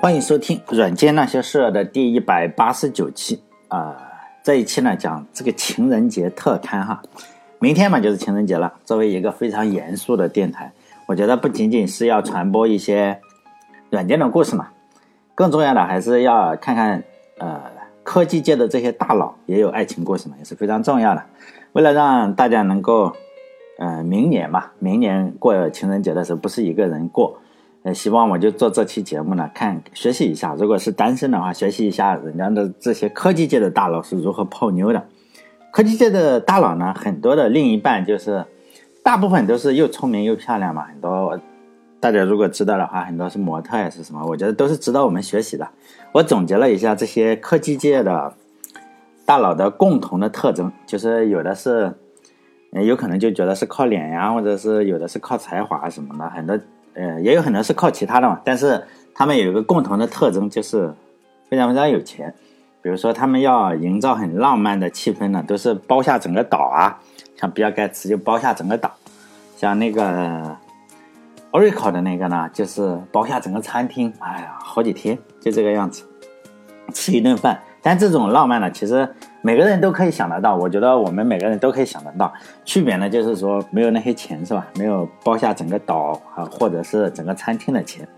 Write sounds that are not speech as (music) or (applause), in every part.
欢迎收听《软件那些事儿》的第一百八十九期啊！这一期呢讲这个情人节特刊哈，明天嘛就是情人节了。作为一个非常严肃的电台，我觉得不仅仅是要传播一些软件的故事嘛，更重要的还是要看看呃科技界的这些大佬也有爱情故事嘛，也是非常重要的。为了让大家能够呃明年嘛，明年过情人节的时候不是一个人过。呃，希望我就做这期节目呢，看学习一下。如果是单身的话，学习一下人家的这些科技界的大佬是如何泡妞的。科技界的大佬呢，很多的另一半就是，大部分都是又聪明又漂亮嘛。很多大家如果知道的话，很多是模特还是什么，我觉得都是值得我们学习的。我总结了一下这些科技界的大佬的共同的特征，就是有的是，有可能就觉得是靠脸呀，或者是有的是靠才华什么的，很多。呃，也有很多是靠其他的嘛，但是他们有一个共同的特征，就是非常非常有钱。比如说，他们要营造很浪漫的气氛呢，都是包下整个岛啊，像比尔盖茨就包下整个岛，像那个 Oracle 的那个呢，就是包下整个餐厅，哎呀，好几天就这个样子，吃一顿饭。但这种浪漫呢，其实每个人都可以想得到。我觉得我们每个人都可以想得到。区别呢，就是说没有那些钱，是吧？没有包下整个岛啊，或者是整个餐厅的钱。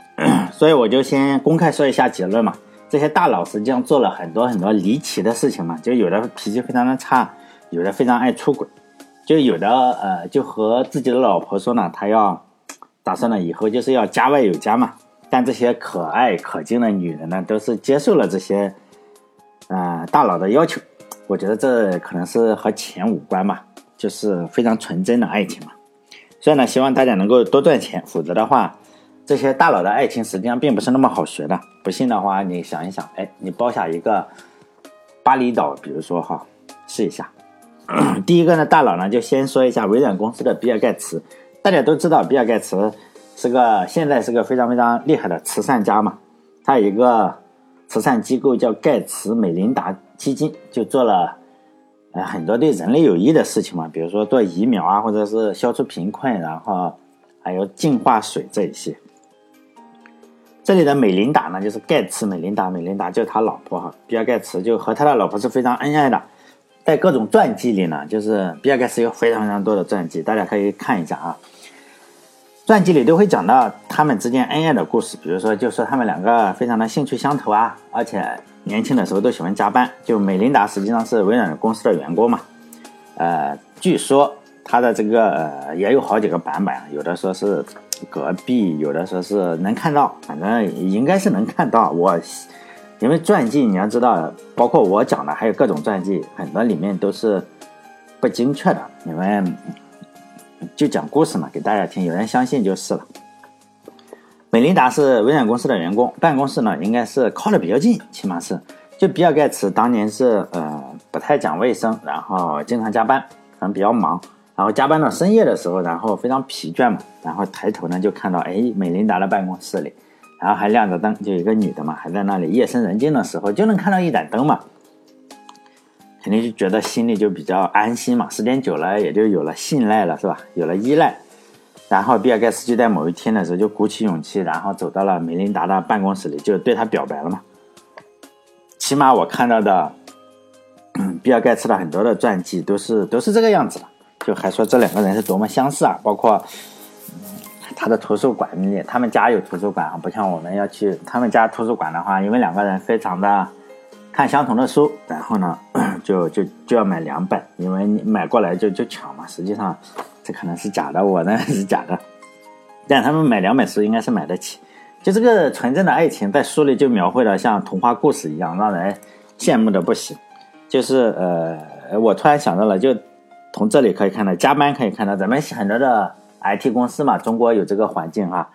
(coughs) 所以我就先公开说一下结论嘛。这些大佬实际上做了很多很多离奇的事情嘛。就有的脾气非常的差，有的非常爱出轨，就有的呃，就和自己的老婆说呢，他要打算呢以后就是要家外有家嘛。但这些可爱可敬的女人呢，都是接受了这些。呃，大佬的要求，我觉得这可能是和钱无关吧，就是非常纯真的爱情嘛。所以呢，希望大家能够多赚钱，否则的话，这些大佬的爱情实际上并不是那么好学的。不信的话，你想一想，哎，你包下一个巴厘岛，比如说哈，试一下。第一个呢，大佬呢就先说一下微软公司的比尔盖茨。大家都知道，比尔盖茨是个现在是个非常非常厉害的慈善家嘛，他有一个。慈善机构叫盖茨美琳达基金，就做了呃很多对人类有益的事情嘛，比如说做疫苗啊，或者是消除贫困，然后还有净化水这一些。这里的美琳达呢，就是盖茨美琳达，美琳达就是他老婆哈，比尔盖茨就和他的老婆是非常恩爱的。在各种传记里呢，就是比尔盖茨有非常非常多的传记，大家可以看一下啊。传记里都会讲到他们之间恩爱的故事，比如说，就说他们两个非常的兴趣相投啊，而且年轻的时候都喜欢加班。就美琳达实际上是微软公司的员工嘛，呃，据说他的这个呃也有好几个版本，有的说是隔壁，有的说是能看到，反正应该是能看到。我因为传记你要知道，包括我讲的还有各种传记，很多里面都是不精确的，你们。就讲故事嘛，给大家听，有人相信就是了。美琳达是微软公司的员工，办公室呢应该是靠的比较近，起码是。就比尔盖茨当年是呃不太讲卫生，然后经常加班，可能比较忙，然后加班到深夜的时候，然后非常疲倦嘛，然后抬头呢就看到哎美琳达的办公室里，然后还亮着灯，就一个女的嘛，还在那里夜深人静的时候就能看到一盏灯嘛。肯定就觉得心里就比较安心嘛，时间久了也就有了信赖了，是吧？有了依赖，然后比尔盖茨就在某一天的时候就鼓起勇气，然后走到了梅琳达的办公室里，就对他表白了嘛。起码我看到的比尔盖茨的很多的传记都是都是这个样子的，就还说这两个人是多么相似啊，包括他的图书馆里，他们家有图书馆啊，不像我们要去他们家图书馆的话，因为两个人非常的。看相同的书，然后呢，(clears throat) 就就就要买两本，因为你买过来就就抢嘛。实际上，这可能是假的，我呢 (laughs) 是假的。但他们买两本书应该是买得起。就这个纯正的爱情，在书里就描绘的像童话故事一样，让人羡慕的不行。就是呃，我突然想到了，就从这里可以看到，加班可以看到，咱们很多的 IT 公司嘛，中国有这个环境哈，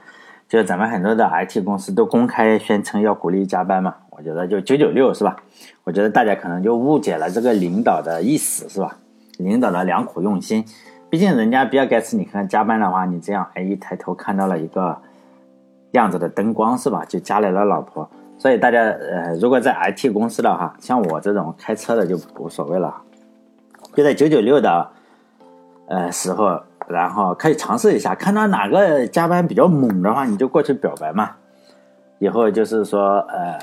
就咱们很多的 IT 公司都公开宣称要鼓励加班嘛。我觉得就九九六是吧？我觉得大家可能就误解了这个领导的意思是吧？领导的良苦用心，毕竟人家比尔盖茨，你看加班的话，你这样哎一抬头看到了一个样子的灯光是吧？就加来了老婆，所以大家呃，如果在 IT 公司的话，像我这种开车的就无所谓了，就在九九六的呃时候，然后可以尝试一下，看到哪个加班比较猛的话，你就过去表白嘛。以后就是说，呃，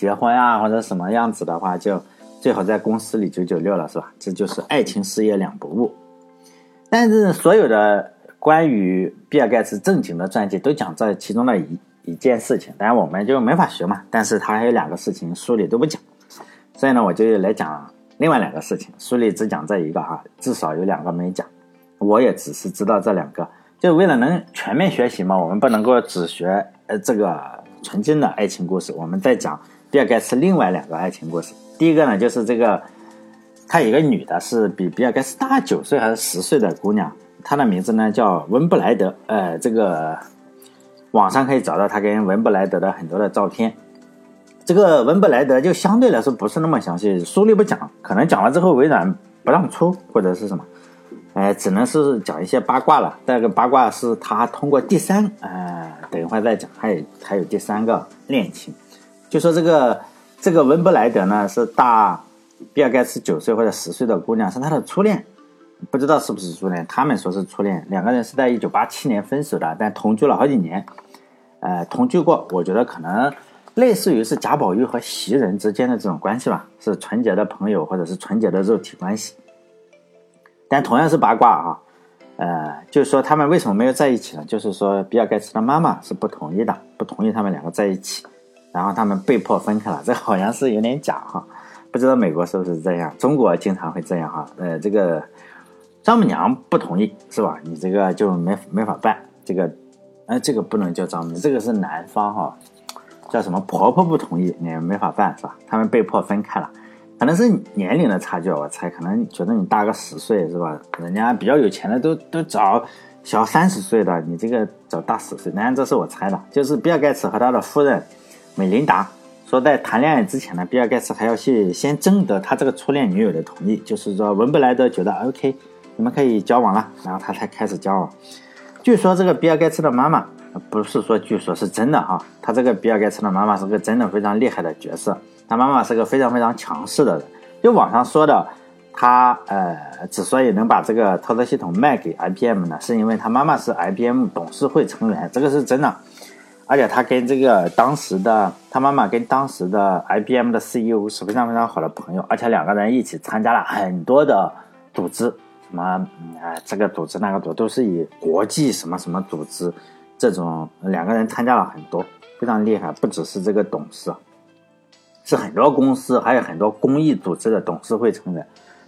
结婚啊或者什么样子的话，就最好在公司里九九六了，是吧？这就是爱情事业两不误。但是所有的关于比尔盖茨正经的传记都讲这其中的一一件事情，当然我们就没法学嘛。但是他还有两个事情书里都不讲，所以呢，我就来讲另外两个事情。书里只讲这一个哈，至少有两个没讲。我也只是知道这两个，就为了能全面学习嘛。我们不能够只学呃这个纯真的爱情故事。我们再讲比尔盖茨另外两个爱情故事。第一个呢，就是这个。他一个女的，是比比尔盖茨大九岁还是十岁的姑娘，她的名字呢叫文布莱德。呃，这个网上可以找到她跟文布莱德的很多的照片。这个文布莱德就相对来说不是那么详细，书里不讲，可能讲了之后微软不让出或者是什么，呃，只能是讲一些八卦了。这个八卦是他通过第三，呃，等一会儿再讲，还有还有第三个恋情，就说这个这个文布莱德呢是大。比尔盖茨九岁或者十岁的姑娘是他的初恋，不知道是不是初恋。他们说是初恋，两个人是在一九八七年分手的，但同居了好几年。呃，同居过，我觉得可能类似于是贾宝玉和袭人之间的这种关系吧，是纯洁的朋友或者是纯洁的肉体关系。但同样是八卦啊，呃，就是说他们为什么没有在一起呢？就是说比尔盖茨的妈妈是不同意的，不同意他们两个在一起，然后他们被迫分开了。(laughs) 这好像是有点假哈。不知道美国是不是这样？中国经常会这样哈。呃，这个丈母娘不同意是吧？你这个就没没法办。这个，哎，这个不能叫丈母娘，这个是男方哈，叫什么婆婆不同意，你也没法办是吧？他们被迫分开了，可能是年龄的差距，我猜，可能觉得你大个十岁是吧？人家比较有钱的都都找小三十岁的，你这个找大十岁，当然这是我猜的，就是比尔盖茨和他的夫人美琳达。说在谈恋爱之前呢，比尔盖茨还要去先征得他这个初恋女友的同意，就是说文布莱德觉得 OK，你们可以交往了，然后他才开始交往。据说这个比尔盖茨的妈妈不是说，据说是真的哈，他这个比尔盖茨的妈妈是个真的非常厉害的角色，他妈妈是个非常非常强势的人。就网上说的，他呃之所以能把这个操作系统卖给 IBM 呢，是因为他妈妈是 IBM 董事会成员，这个是真的。而且他跟这个当时的他妈妈跟当时的 IBM 的 CEO 是非常非常好的朋友，而且两个人一起参加了很多的组织，什么啊这个组织那个组都是以国际什么什么组织这种两个人参加了很多，非常厉害，不只是这个董事，是很多公司还有很多公益组织的董事会成员，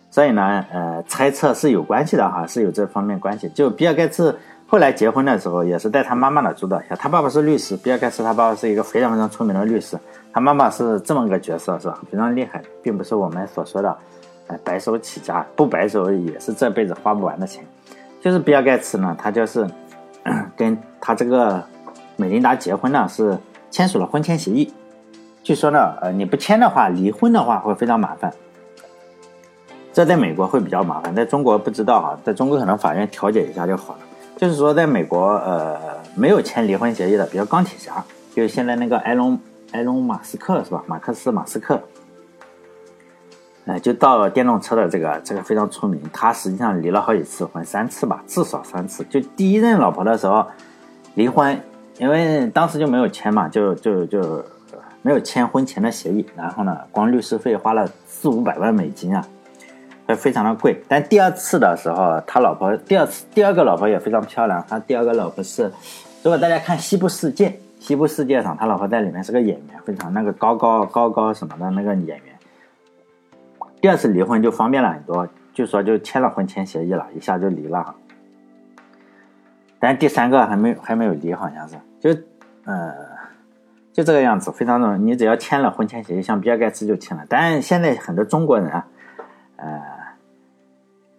所以呢呃猜测是有关系的哈，是有这方面关系，就比尔盖茨。后来结婚的时候，也是在他妈妈的主导下。他爸爸是律师，比尔盖茨他爸爸是一个非常非常出名的律师。他妈妈是这么个角色，是吧？非常厉害，并不是我们所说的，呃，白手起家，不白手也是这辈子花不完的钱。就是比尔盖茨呢，他就是跟他这个美琳达结婚呢，是签署了婚前协议。据说呢，呃，你不签的话，离婚的话会非常麻烦。这在美国会比较麻烦，在中国不知道啊，在中国可能法院调解一下就好了。就是说，在美国，呃，没有签离婚协议的，比如钢铁侠，就是现在那个埃隆埃隆马斯克是吧？马克思马斯克，呃，就到电动车的这个这个非常出名。他实际上离了好几次婚，三次吧，至少三次。就第一任老婆的时候离婚，因为当时就没有签嘛，就就就没有签婚前的协议。然后呢，光律师费花了四五百万美金啊。非常的贵，但第二次的时候，他老婆第二次第二个老婆也非常漂亮。他第二个老婆是，如果大家看《西部世界》，《西部世界》上他老婆在里面是个演员，非常那个高高高高什么的那个演员。第二次离婚就方便了很多，就说就签了婚前协议了，一下就离了。但第三个还没还没有离，好像是就呃就这个样子，非常的你只要签了婚前协议，像比尔盖茨就签了。但现在很多中国人啊。呃，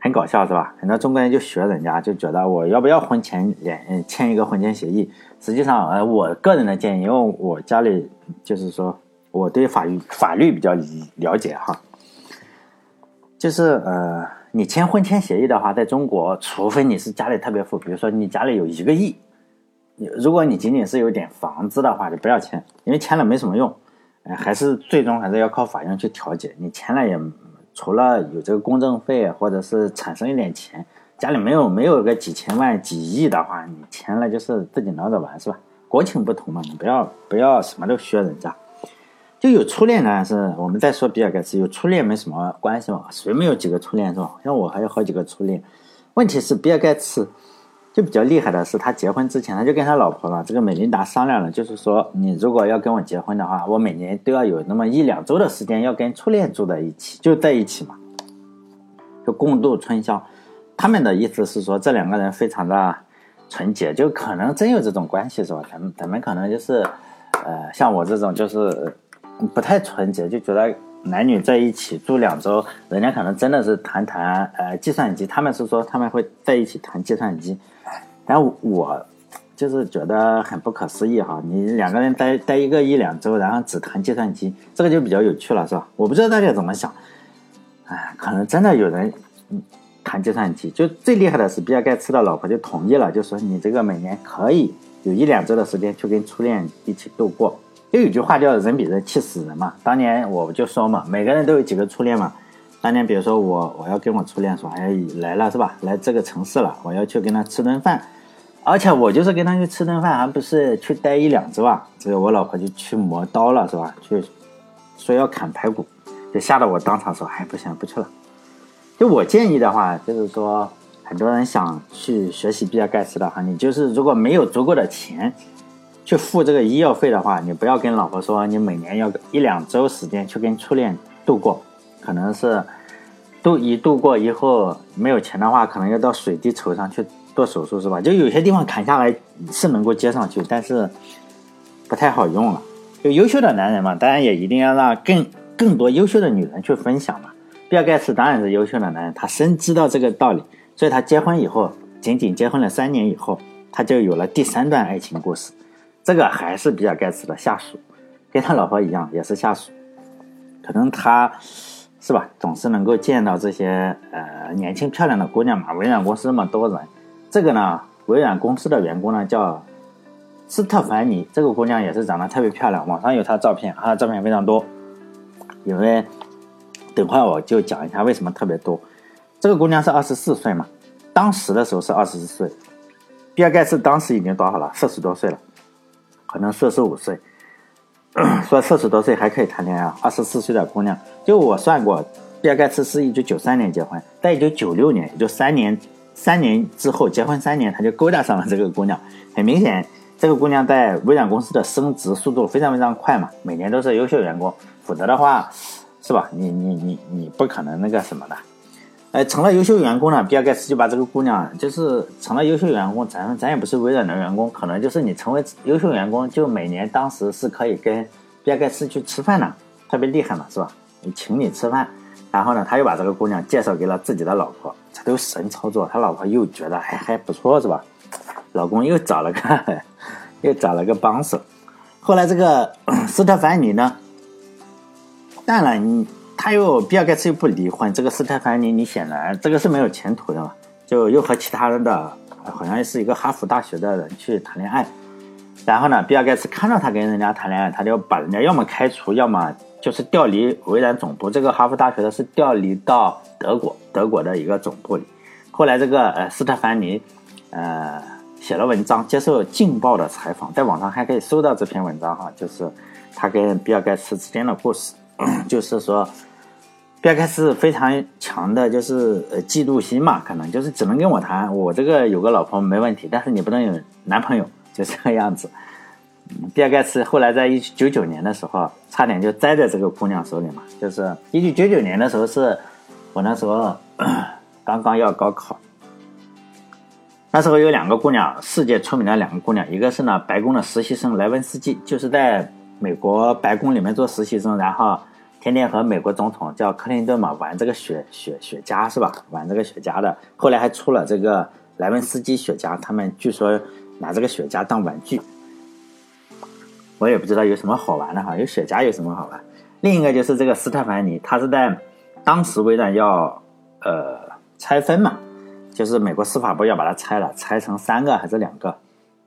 很搞笑是吧？很多中国人就学人家，就觉得我要不要婚前连签一个婚前协议？实际上，呃，我个人的建议，因为我家里就是说我对法律法律比较了解哈，就是呃，你签婚前协议的话，在中国，除非你是家里特别富，比如说你家里有一个亿，如果你仅仅是有点房子的话，就不要签，因为签了没什么用，呃，还是最终还是要靠法院去调解，你签了也。除了有这个公证费，或者是产生一点钱，家里没有没有个几千万、几亿的话，你钱了就是自己拿着玩，是吧？国情不同嘛，你不要不要什么都学人家。就有初恋呢，是我们再说比尔盖茨有初恋没什么关系嘛？谁没有几个初恋是吧？像我还有好几个初恋。问题是比尔盖茨就比较厉害的是，他结婚之前他就跟他老婆了这个美琳达商量了，就是说你如果要跟我结婚的话，我每年都要有那么一两周的时间要跟初恋住在一起，就在一起嘛，就共度春宵。他们的意思是说这两个人非常的纯洁，就可能真有这种关系是吧？咱们咱们可能就是呃像我这种就是。不太纯洁，就觉得男女在一起住两周，人家可能真的是谈谈呃计算机，他们是说他们会在一起谈计算机，但我就是觉得很不可思议哈，你两个人待待一个一两周，然后只谈计算机，这个就比较有趣了是吧？我不知道大家怎么想，哎，可能真的有人谈计算机，就最厉害的是比尔盖茨的老婆就同意了，就说你这个每年可以有一两周的时间去跟初恋一起度过。就有句话叫“人比人气死人”嘛。当年我就说嘛，每个人都有几个初恋嘛。当年比如说我，我要跟我初恋说，哎，来了是吧？来这个城市了，我要去跟他吃顿饭。而且我就是跟他去吃顿饭，还不是去待一两周啊。这个我老婆就去磨刀了是吧？去说要砍排骨，就吓得我当场说，哎，不行，不去了。就我建议的话，就是说，很多人想去学习比尔盖茨的话，你就是如果没有足够的钱。去付这个医药费的话，你不要跟老婆说你每年要一两周时间去跟初恋度过，可能是度一度过以后没有钱的话，可能要到水滴筹上去做手术是吧？就有些地方砍下来是能够接上去，但是不太好用了。就优秀的男人嘛，当然也一定要让更更多优秀的女人去分享嘛。比尔盖茨当然是优秀的男人，他深知道这个道理，所以他结婚以后，仅仅结婚了三年以后，他就有了第三段爱情故事。这个还是比尔盖茨的下属，跟他老婆一样也是下属，可能他是吧，总是能够见到这些呃年轻漂亮的姑娘嘛。微软公司那么多人，这个呢，微软公司的员工呢叫斯特凡尼，这个姑娘也是长得特别漂亮，网上有她的照片，她的照片非常多。因为等会我就讲一下为什么特别多。这个姑娘是二十四岁嘛，当时的时候是二十四岁，比尔盖茨当时已经多少了？四十多岁了。可能四十五岁，(clears throat) 说四十多岁还可以谈恋爱。二十四岁的姑娘，就我算过，比尔盖茨是一九九三年结婚，在一九九六年，也就三年，三年之后结婚三年，他就勾搭上了这个姑娘。很明显，这个姑娘在微软公司的升职速度非常非常快嘛，每年都是优秀员工。否则的话，是吧？你你你你不可能那个什么的。哎，成了优秀员工了，比尔盖茨就把这个姑娘，就是成了优秀员工，咱咱也不是微软的员工，可能就是你成为优秀员工，就每年当时是可以跟比尔盖茨去吃饭的，特别厉害嘛，是吧？你请你吃饭，然后呢，他又把这个姑娘介绍给了自己的老婆，这都神操作，他老婆又觉得还还不错，是吧？老公又找了个 (laughs) 又找了个帮手，后来这个 (coughs) 斯特凡尼呢，当然你。他又比尔盖茨又不离婚，这个斯特凡尼你显然这个是没有前途的嘛，就又和其他人的好像是一个哈佛大学的人去谈恋爱，然后呢，比尔盖茨看到他跟人家谈恋爱，他就把人家要么开除，要么就是调离微软总部。这个哈佛大学的是调离到德国，德国的一个总部里。后来这个呃斯特凡尼呃写了文章，接受《劲报》的采访，在网上还可以搜到这篇文章哈，就是他跟比尔盖茨之间的故事，就是说。比尔盖茨非常强的，就是呃嫉妒心嘛，可能就是只能跟我谈，我这个有个老婆没问题，但是你不能有男朋友，就这个样子。比尔盖茨后来在一九九九年的时候，差点就栽在这个姑娘手里嘛，就是一九九九年的时候，是我那时候刚刚要高考，那时候有两个姑娘，世界出名的两个姑娘，一个是呢白宫的实习生莱文斯基，就是在美国白宫里面做实习生，然后。天天和美国总统叫克林顿嘛玩这个雪雪雪茄是吧？玩这个雪茄的，后来还出了这个莱文斯基雪茄，他们据说拿这个雪茄当玩具。我也不知道有什么好玩的哈，有雪茄有什么好玩？另一个就是这个斯特凡尼，他是在当时微软要呃拆分嘛，就是美国司法部要把它拆了，拆成三个还是两个？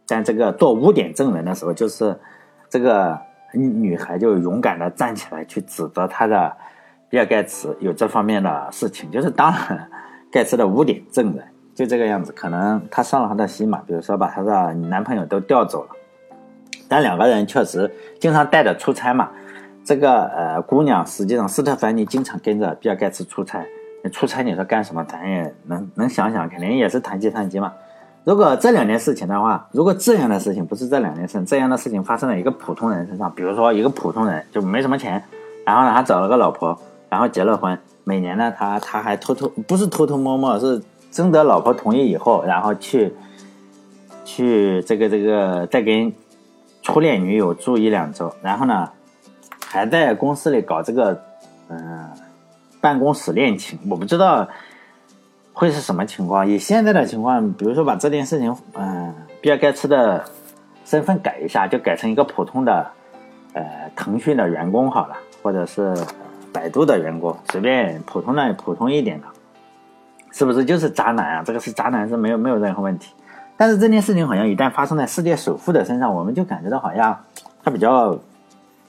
但这个做污点证人的时候，就是这个。女孩就勇敢的站起来去指责他的比尔盖茨有这方面的事情，就是当了盖茨的污点证人。就这个样子。可能他上了他的心嘛，比如说把她的男朋友都调走了，但两个人确实经常带着出差嘛。这个呃姑娘实际上斯特凡尼经常跟着比尔盖茨出差，出差你说干什么？咱也能能想想，肯定也是谈计算机嘛。如果这两件事情的话，如果这样的事情不是这两件事情，这样的事情发生在一个普通人身上，比如说一个普通人就没什么钱，然后呢他找了个老婆，然后结了婚，每年呢他他还偷偷不是偷偷摸摸，是征得老婆同意以后，然后去去这个这个再跟初恋女友住一两周，然后呢还在公司里搞这个嗯办公室恋情，我不知道。会是什么情况？以现在的情况，比如说把这件事情，嗯，比尔盖茨的身份改一下，就改成一个普通的，呃，腾讯的员工好了，或者是百度的员工，随便普通的普通一点的，是不是就是渣男啊？这个是渣男是没有没有任何问题。但是这件事情好像一旦发生在世界首富的身上，我们就感觉到好像他比较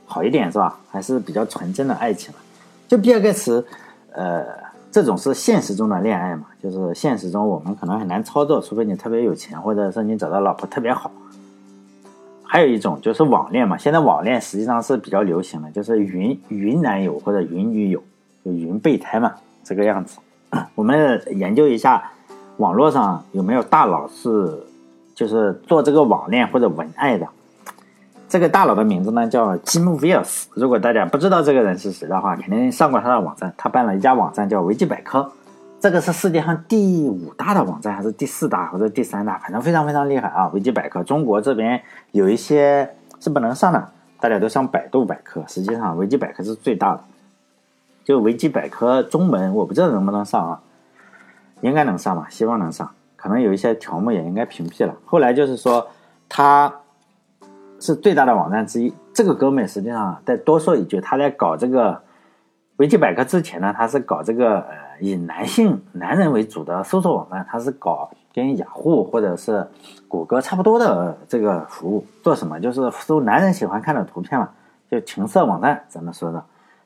好一点，是吧？还是比较纯真的爱情就比尔盖茨，呃。这种是现实中的恋爱嘛？就是现实中我们可能很难操作，除非你特别有钱，或者是你找到老婆特别好。还有一种就是网恋嘛，现在网恋实际上是比较流行的，就是云云男友或者云女友，就云备胎嘛，这个样子。我们研究一下网络上有没有大佬是就是做这个网恋或者文爱的。这个大佬的名字呢叫吉姆·威尔斯。如果大家不知道这个人是谁的话，肯定上过他的网站。他办了一家网站叫维基百科，这个是世界上第五大的网站，还是第四大或者第三大？反正非常非常厉害啊！维基百科，中国这边有一些是不能上的，大家都上百度百科。实际上，维基百科是最大的。就维基百科中文，我不知道能不能上啊？应该能上吧？希望能上。可能有一些条目也应该屏蔽了。后来就是说他。是最大的网站之一。这个哥们实际上再多说一句，他在搞这个维基百科之前呢，他是搞这个呃以男性男人为主的搜索网站，他是搞跟雅虎或者是谷歌差不多的这个服务。做什么？就是搜男人喜欢看的图片嘛，就情色网站。咱们说的，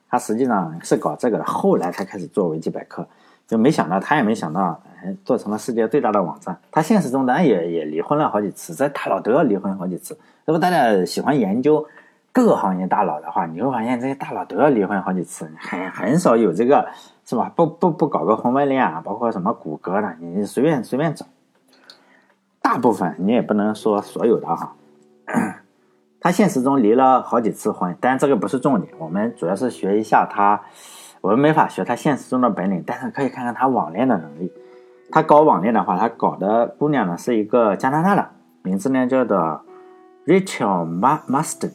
他实际上是搞这个的。后来才开始做维基百科，就没想到他也没想到，哎，做成了世界最大的网站。他现实中当然也也离婚了好几次，这大佬都要离婚好几次。如果大家喜欢研究各个行业大佬的话，你会发现这些大佬都要离婚好几次，很很少有这个是吧？不不不搞个婚外恋啊，包括什么谷歌的，你随便随便找。大部分你也不能说所有的哈，(coughs) 他现实中离了好几次婚，但这个不是重点，我们主要是学一下他，我们没法学他现实中的本领，但是可以看看他网恋的能力。他搞网恋的话，他搞的姑娘呢是一个加拿大的，名字呢叫做。Rachel Ma Marston，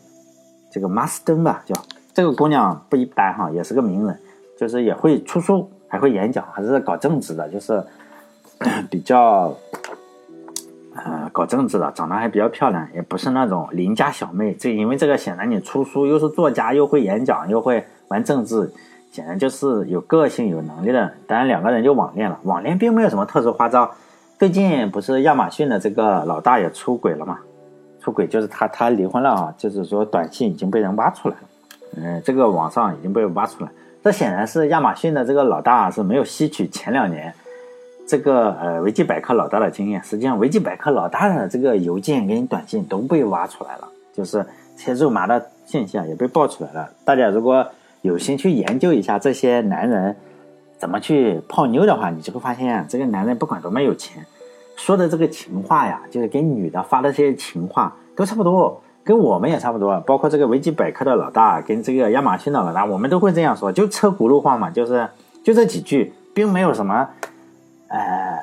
这个 Marston 吧，叫这个姑娘不一般哈，也是个名人，就是也会出书，还会演讲，还是搞政治的，就是 (coughs) 比较呃搞政治的，长得还比较漂亮，也不是那种邻家小妹。这因为这个显然你出书又是作家，又会演讲，又会玩政治，显然就是有个性、有能力的。当然两个人就网恋了，网恋并没有什么特殊花招。最近不是亚马逊的这个老大也出轨了吗？出轨就是他，他离婚了啊，就是说短信已经被人挖出来了，嗯，这个网上已经被挖出来，这显然是亚马逊的这个老大是没有吸取前两年这个呃维基百科老大的经验，实际上维基百科老大的这个邮件跟短信都被挖出来了，就是些肉麻的现象也被爆出来了。大家如果有心去研究一下这些男人怎么去泡妞的话，你就会发现这个男人不管多么有钱。说的这个情话呀，就是给女的发的这些情话都差不多，跟我们也差不多。包括这个维基百科的老大跟这个亚马逊的老大，我们都会这样说，就车轱辘话嘛，就是就这几句，并没有什么，呃，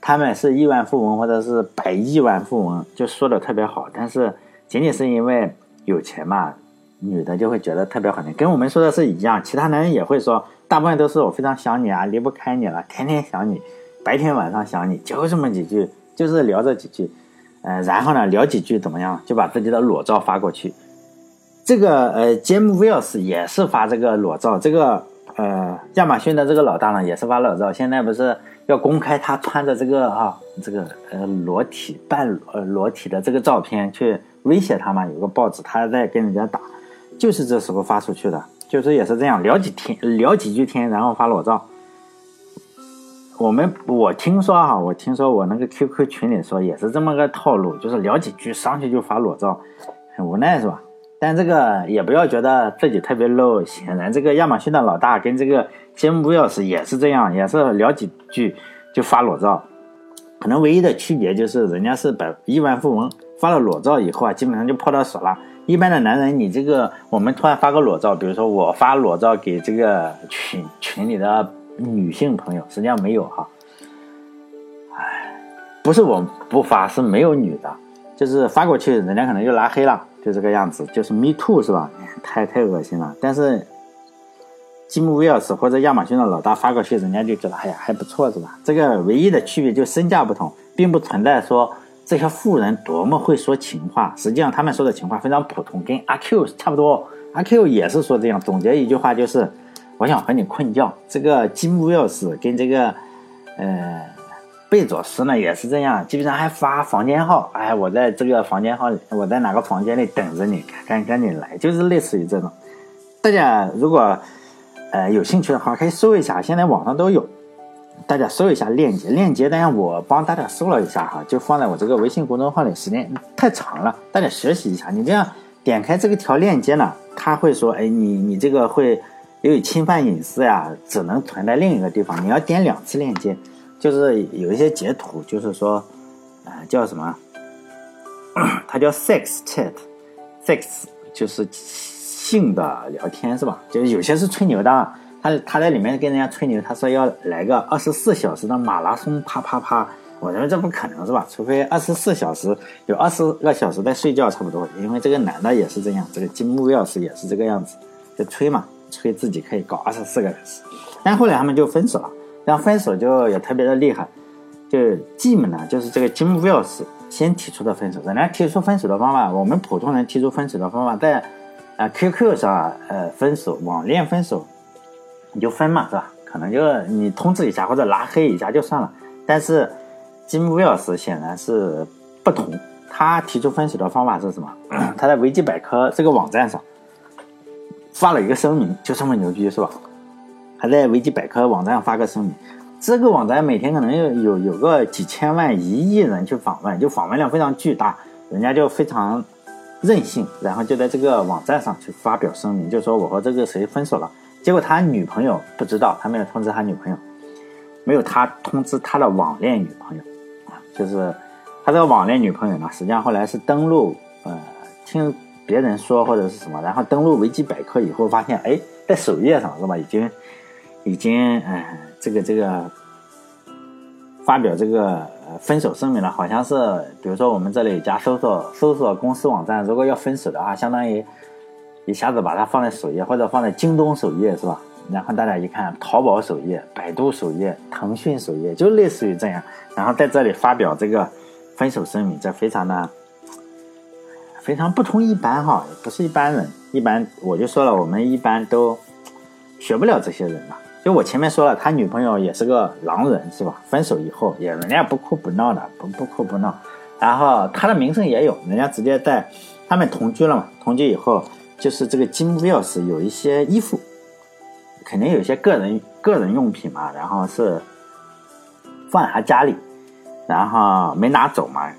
他们是亿万富翁或者是百亿万富翁，就说的特别好。但是仅仅是因为有钱嘛，女的就会觉得特别好听，跟我们说的是一样。其他男人也会说，大部分都是我非常想你啊，离不开你了，天天想你。白天晚上想你就这么几句，就是聊这几句，呃，然后呢聊几句怎么样，就把自己的裸照发过去。这个呃，杰姆威尔斯也是发这个裸照，这个呃，亚马逊的这个老大呢也是发裸照。现在不是要公开他穿着这个啊，这个呃裸体半呃裸体的这个照片去威胁他嘛？有个报纸他在跟人家打，就是这时候发出去的，就是也是这样聊几天聊几句天，然后发裸照。我们我听说哈，我听说我那个 QQ 群里说也是这么个套路，就是聊几句上去就发裸照，很无奈是吧？但这个也不要觉得自己特别 low，显然这个亚马逊的老大跟这个杰姆威尔斯也是这样，也是聊几句就发裸照，可能唯一的区别就是人家是百亿万富翁，发了裸照以后啊，基本上就泡到手了。一般的男人，你这个我们突然发个裸照，比如说我发裸照给这个群群里的女性朋友，实际上没有哈。哎，不是我不发，是没有女的，就是发过去，人家可能就拉黑了。就这个样子，就是 Me Too 是吧？太太恶心了。但是吉姆威尔斯或者亚马逊的老大发过去，人家就觉得哎呀还不错是吧？这个唯一的区别就身价不同，并不存在说这些富人多么会说情话。实际上他们说的情话非常普通，跟阿 Q 差不多。阿 Q 也是说这样。总结一句话就是，我想和你困觉。这个吉姆威尔斯跟这个呃。贝佐斯呢也是这样，基本上还发房间号，哎，我在这个房间号，我在哪个房间里等着你，赶赶紧来，就是类似于这种。大家如果呃有兴趣的话，可以搜一下，现在网上都有，大家搜一下链接，链接，当然我帮大家搜了一下哈，就放在我这个微信公众号里，时间太长了，大家学习一下。你这样点开这个条链接呢，他会说，哎，你你这个会由于侵犯隐私呀，只能存在另一个地方，你要点两次链接。就是有一些截图，就是说，呃，叫什么？(coughs) 它叫 sex chat，sex 就是性的聊天是吧？就是有些是吹牛的，他他在里面跟人家吹牛，他说要来个二十四小时的马拉松，啪啪啪！我认为这不可能是吧？除非二十四小时有二十个小时在睡觉，差不多。因为这个男的也是这样，这个金木钥匙也是这个样子，就吹嘛，吹自己可以搞二十四个小时。但后来他们就分手了。然后分手就也特别的厉害，就 Jim 呢，就是这个金木钥匙先提出的分手。人家提出分手的方法，我们普通人提出分手的方法，在啊 QQ 上呃分手，网恋分手，你就分嘛，是吧？可能就你通知一下或者拉黑一下就算了。但是 Jim Wells 显然是不同，他提出分手的方法是什么？他在维基百科这个网站上发了一个声明，就这么牛逼，是吧？还在维基百科网站上发个声明，这个网站每天可能有有有个几千万、一亿人去访问，就访问量非常巨大，人家就非常任性，然后就在这个网站上去发表声明，就说我和这个谁分手了。结果他女朋友不知道，他没有通知他女朋友，没有他通知他的网恋女朋友啊，就是他这个网恋女朋友呢，实际上后来是登录呃听别人说或者是什么，然后登录维基百科以后发现，哎，在首页上是吧，已经。已经，哎，这个这个发表这个分手声明了，好像是，比如说我们这里加搜索搜索公司网站，如果要分手的话，相当于一下子把它放在首页或者放在京东首页，是吧？然后大家一看，淘宝首页、百度首页、腾讯首页，就类似于这样。然后在这里发表这个分手声明，这非常的非常不同一般哈，不是一般人。一般我就说了，我们一般都学不了这些人吧。就我前面说了，他女朋友也是个狼人，是吧？分手以后也人家不哭不闹的，不不哭不闹。然后他的名声也有，人家直接在他们同居了嘛。同居以后，就是这个金钥匙有一些衣服，肯定有些个人个人用品嘛。然后是放在他家里，然后没拿走嘛。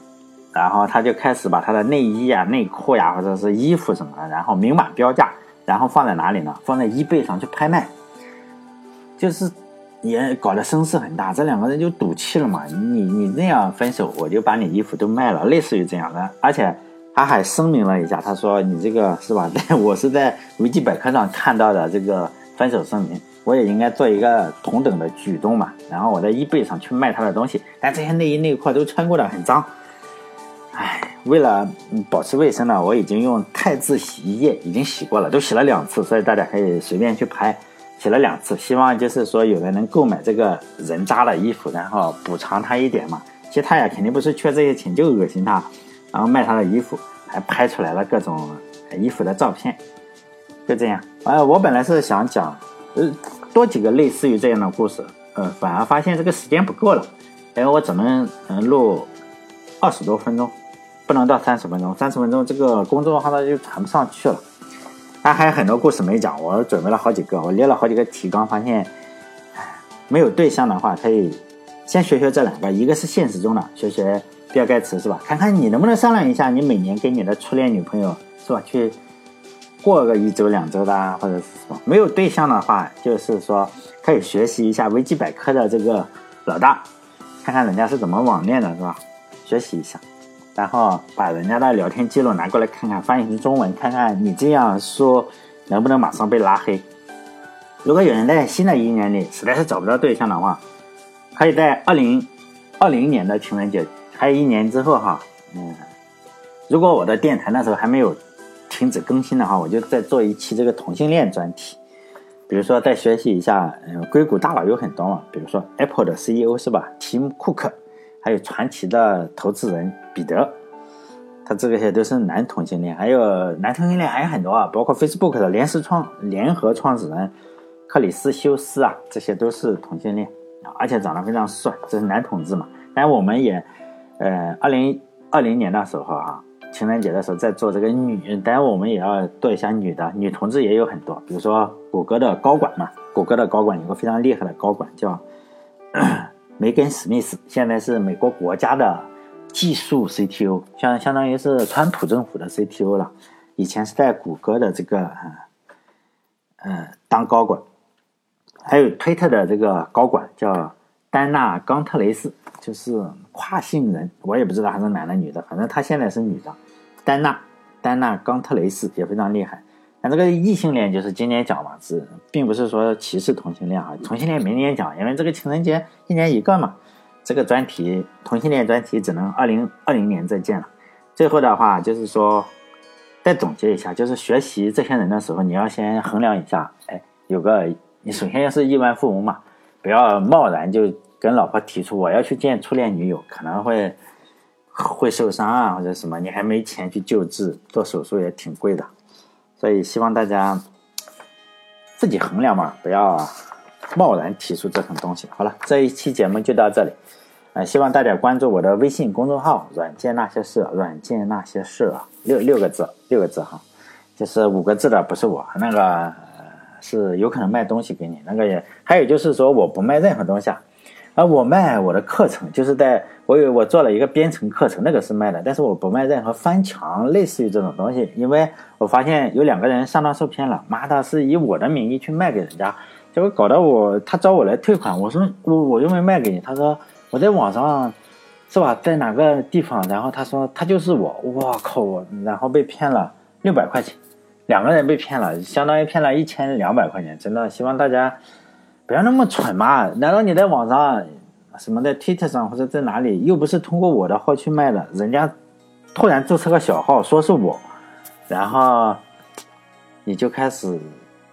然后他就开始把他的内衣啊、内裤呀，或者是衣服什么的，然后明码标价，然后放在哪里呢？放在 eBay 上去拍卖。就是也搞得声势很大，这两个人就赌气了嘛。你你那样分手，我就把你衣服都卖了，类似于这样的。而且他还声明了一下，他说你这个是吧？(laughs) 我是在维基百科上看到的这个分手声明，我也应该做一个同等的举动嘛。然后我在 eBay 上去卖他的东西，但这些内衣内裤都穿过的很脏。唉，为了保持卫生呢，我已经用汰渍洗衣液已经洗过了，都洗了两次，所以大家可以随便去拍。洗了两次，希望就是说有人能购买这个人渣的衣服，然后补偿他一点嘛。其实他也肯定不是缺这些钱，就恶心他，然后卖他的衣服，还拍出来了各种衣服的照片，就这样。呃，我本来是想讲，呃，多几个类似于这样的故事，呃，反而发现这个时间不够了，因为我只能嗯录二十多分钟，不能到三十分钟，三十分钟这个公众号呢就传不上去了。他还有很多故事没讲，我准备了好几个，我列了好几个提纲，发现，没有对象的话可以先学学这两个，一个是现实中的，学学比尔盖茨是吧？看看你能不能商量一下，你每年给你的初恋女朋友是吧，去过个一周两周的，或者是什么？没有对象的话，就是说可以学习一下维基百科的这个老大，看看人家是怎么网恋的，是吧？学习一下，然后把人家的聊天记录拿过来看看，翻译成中文，看看你这样说能不能马上被拉黑。如果有人在新的一年里实在是找不到对象的话，可以在二零二零年的情人节，还有一年之后哈，嗯，如果我的电台那时候还没有停止更新的话，我就再做一期这个同性恋专题，比如说再学习一下，嗯，硅谷大佬有很多嘛，比如说 Apple 的 CEO 是吧，提姆库克，还有传奇的投资人彼得，他这个些都是男同性恋，还有男同性恋还有很多啊，包括 Facebook 的联合创联合创始人。克里斯修斯啊，这些都是同性恋啊，而且长得非常帅，这是男同志嘛。但我们也，呃，二零二零年的时候啊，情人节的时候在做这个女，当然我们也要做一下女的，女同志也有很多，比如说谷歌的高管嘛，谷歌的高管有个非常厉害的高管叫梅根史密斯，现在是美国国家的技术 CTO，相相当于是川普政府的 CTO 了，以前是在谷歌的这个，呃，当高管。还有推特的这个高管叫丹娜·冈特雷斯，就是跨性人，我也不知道他是男的女的，反正他现在是女的。丹娜，丹娜·冈特雷斯也非常厉害。那这个异性恋就是今年讲嘛，是并不是说歧视同性恋啊，同性恋明年讲，因为这个情人节一年一个嘛。这个专题同性恋专题只能二零二零年再见了。最后的话就是说，再总结一下，就是学习这些人的时候，你要先衡量一下，哎，有个。你首先要是亿万富翁嘛，不要贸然就跟老婆提出我要去见初恋女友，可能会会受伤啊或者什么，你还没钱去救治，做手术也挺贵的，所以希望大家自己衡量嘛，不要贸然提出这种东西。好了，这一期节目就到这里，呃，希望大家关注我的微信公众号“软件那些事”，软件那些事啊，六六个字，六个字哈，就是五个字的不是我那个。是有可能卖东西给你，那个也还有就是说我不卖任何东西啊，而我卖我的课程，就是在我有我做了一个编程课程，那个是卖的，但是我不卖任何翻墙类似于这种东西，因为我发现有两个人上当受骗了，妈的是以我的名义去卖给人家，结果搞得我他找我来退款，我说我我又没卖给你，他说我在网上是吧，在哪个地方，然后他说他就是我，我靠我，然后被骗了六百块钱。两个人被骗了，相当于骗了一千两百块钱，真的希望大家不要那么蠢嘛！难道你在网上什么在 Twitter 上或者在哪里，又不是通过我的号去卖的，人家突然注册个小号说是我，然后你就开始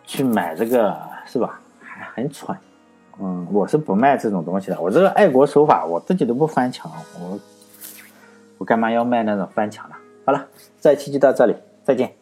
去买这个是吧？还很蠢，嗯，我是不卖这种东西的，我这个爱国手法我自己都不翻墙，我我干嘛要卖那种翻墙的？好了，这期就到这里，再见。